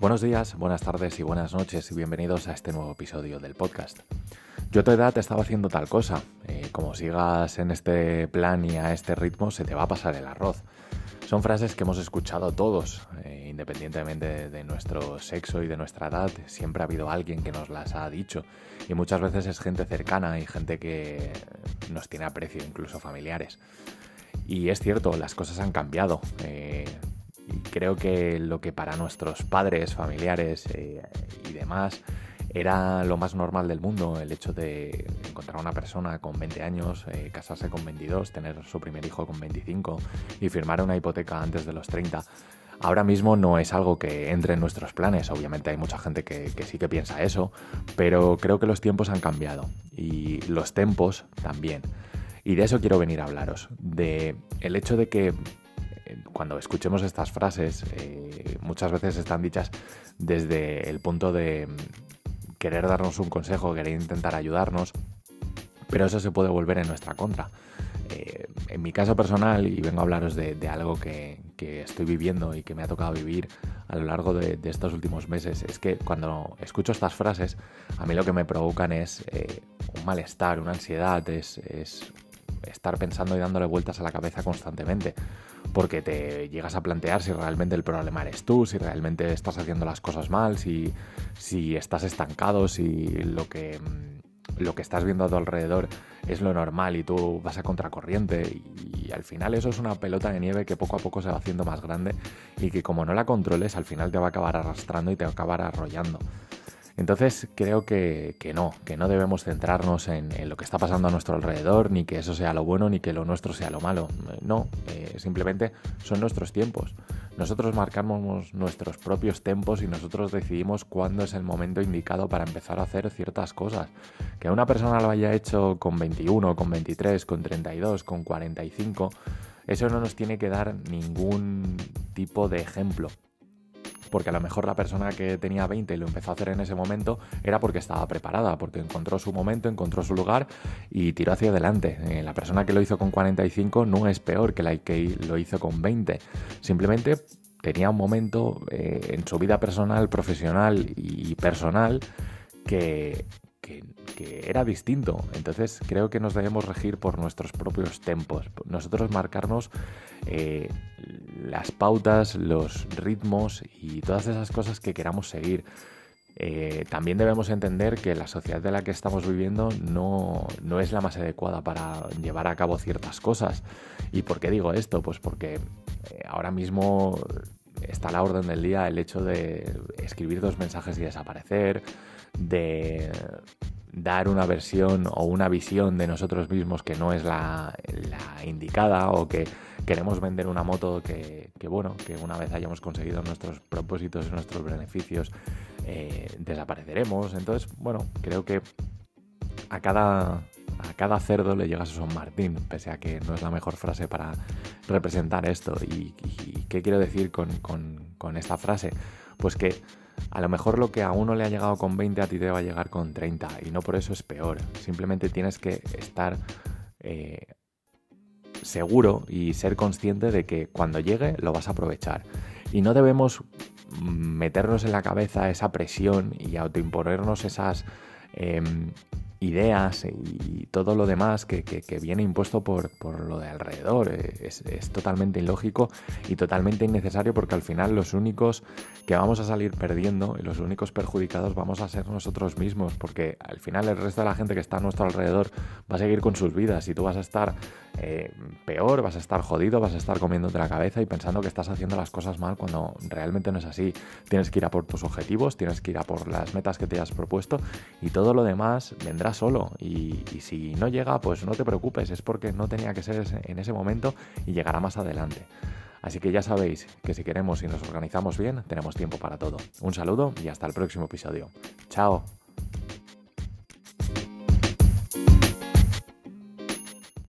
Buenos días, buenas tardes y buenas noches y bienvenidos a este nuevo episodio del podcast. Yo a tu edad estaba haciendo tal cosa. Eh, como sigas en este plan y a este ritmo, se te va a pasar el arroz. Son frases que hemos escuchado todos, eh, independientemente de nuestro sexo y de nuestra edad, siempre ha habido alguien que nos las ha dicho. Y muchas veces es gente cercana y gente que nos tiene aprecio, incluso familiares. Y es cierto, las cosas han cambiado. Eh, y creo que lo que para nuestros padres, familiares eh, y demás era lo más normal del mundo, el hecho de encontrar a una persona con 20 años, eh, casarse con 22, tener su primer hijo con 25 y firmar una hipoteca antes de los 30. Ahora mismo no es algo que entre en nuestros planes, obviamente hay mucha gente que, que sí que piensa eso, pero creo que los tiempos han cambiado y los tempos también. Y de eso quiero venir a hablaros, de el hecho de que cuando escuchemos estas frases, eh, muchas veces están dichas desde el punto de mm, querer darnos un consejo, querer intentar ayudarnos, pero eso se puede volver en nuestra contra. Eh, en mi caso personal, y vengo a hablaros de, algo que, estoy viviendo y que me ha tocado vivir a lo largo de, estos últimos meses, es que cuando escucho estas frases, a mí lo que me provocan es eh, un malestar, una ansiedad, es estar pensando y dándole vueltas a la cabeza constantemente, porque te llegas a plantear si realmente el problema eres tú, si realmente estás haciendo las cosas mal, si, si estás estancado, si lo que, mm, lo que estás viendo a tu alrededor es lo normal y tú vas a contracorriente y, al final eso es una pelota de nieve que poco a poco se va haciendo más grande y que como no la controles al final te va a acabar arrastrando y te va a acabar arrollando. Entonces creo que, no, que no debemos centrarnos en, lo que está pasando a nuestro alrededor, ni que eso sea lo bueno, ni que lo nuestro sea lo malo. No, eh, simplemente son nuestros tiempos. Nosotros marcamos nuestros propios tiempos y nosotros decidimos cuándo es el momento indicado para empezar a hacer ciertas cosas. Que una persona lo haya hecho con 21, con 23, con 32, con 45, eso no nos tiene que dar ningún tipo de ejemplo porque a lo mejor la persona que tenía 20 y lo empezó a hacer en ese momento era porque estaba preparada, porque encontró su momento, encontró su lugar y tiró hacia adelante. Eh, la persona que lo hizo con 45 no es peor que la que lo hizo con 20. Simplemente tenía un momento eh, en su vida personal, profesional y personal que, era distinto. Entonces creo que nos debemos regir por nuestros propios tempos. Nosotros marcarnos eh, las pautas, los ritmos y todas esas cosas que queramos seguir. Eh, también debemos entender que la sociedad de la que estamos viviendo no, no, es la más adecuada para llevar a cabo ciertas cosas. ¿Y por qué digo esto? Pues porque eh, ahora mismo está a la orden del día el hecho de escribir dos mensajes y desaparecer, de dar una versión o una visión de nosotros mismos que no es la, indicada o que queremos vender una moto que, bueno, que una vez hayamos conseguido nuestros propósitos y nuestros beneficios eh, desapareceremos. Entonces, bueno, creo que a cada, a cada cerdo le llega su San Martín, pese a que no es la mejor frase para representar esto. ¿Y, qué quiero decir con, con esta frase? Pues que a lo mejor lo que a uno le ha llegado con 20 a ti te va a llegar con 30 y no por eso es peor. Simplemente tienes que estar eh, seguro y ser consciente de que cuando llegue lo vas a aprovechar. Y no debemos meternos en la cabeza esa presión y autoimponernos esas em, ideas y todo lo demás que, viene impuesto por, lo de alrededor. Es, totalmente ilógico y totalmente innecesario porque al final los únicos que vamos a salir perdiendo y los únicos perjudicados vamos a ser nosotros mismos porque al final el resto de la gente que está a nuestro alrededor va a seguir con sus vidas y tú vas a estar eh, peor, vas a estar jodido, vas a estar comiéndote la cabeza y pensando que estás haciendo las cosas mal cuando realmente no es así. Tienes que ir a por tus objetivos, tienes que ir a por las metas que te has propuesto y todo lo demás vendrá solo. Y, y si no llega, pues no te preocupes, es porque no tenía que ser en ese momento y llegará más adelante. Así que ya sabéis que si queremos y nos organizamos bien, tenemos tiempo para todo. Un saludo y hasta el próximo episodio. Chao.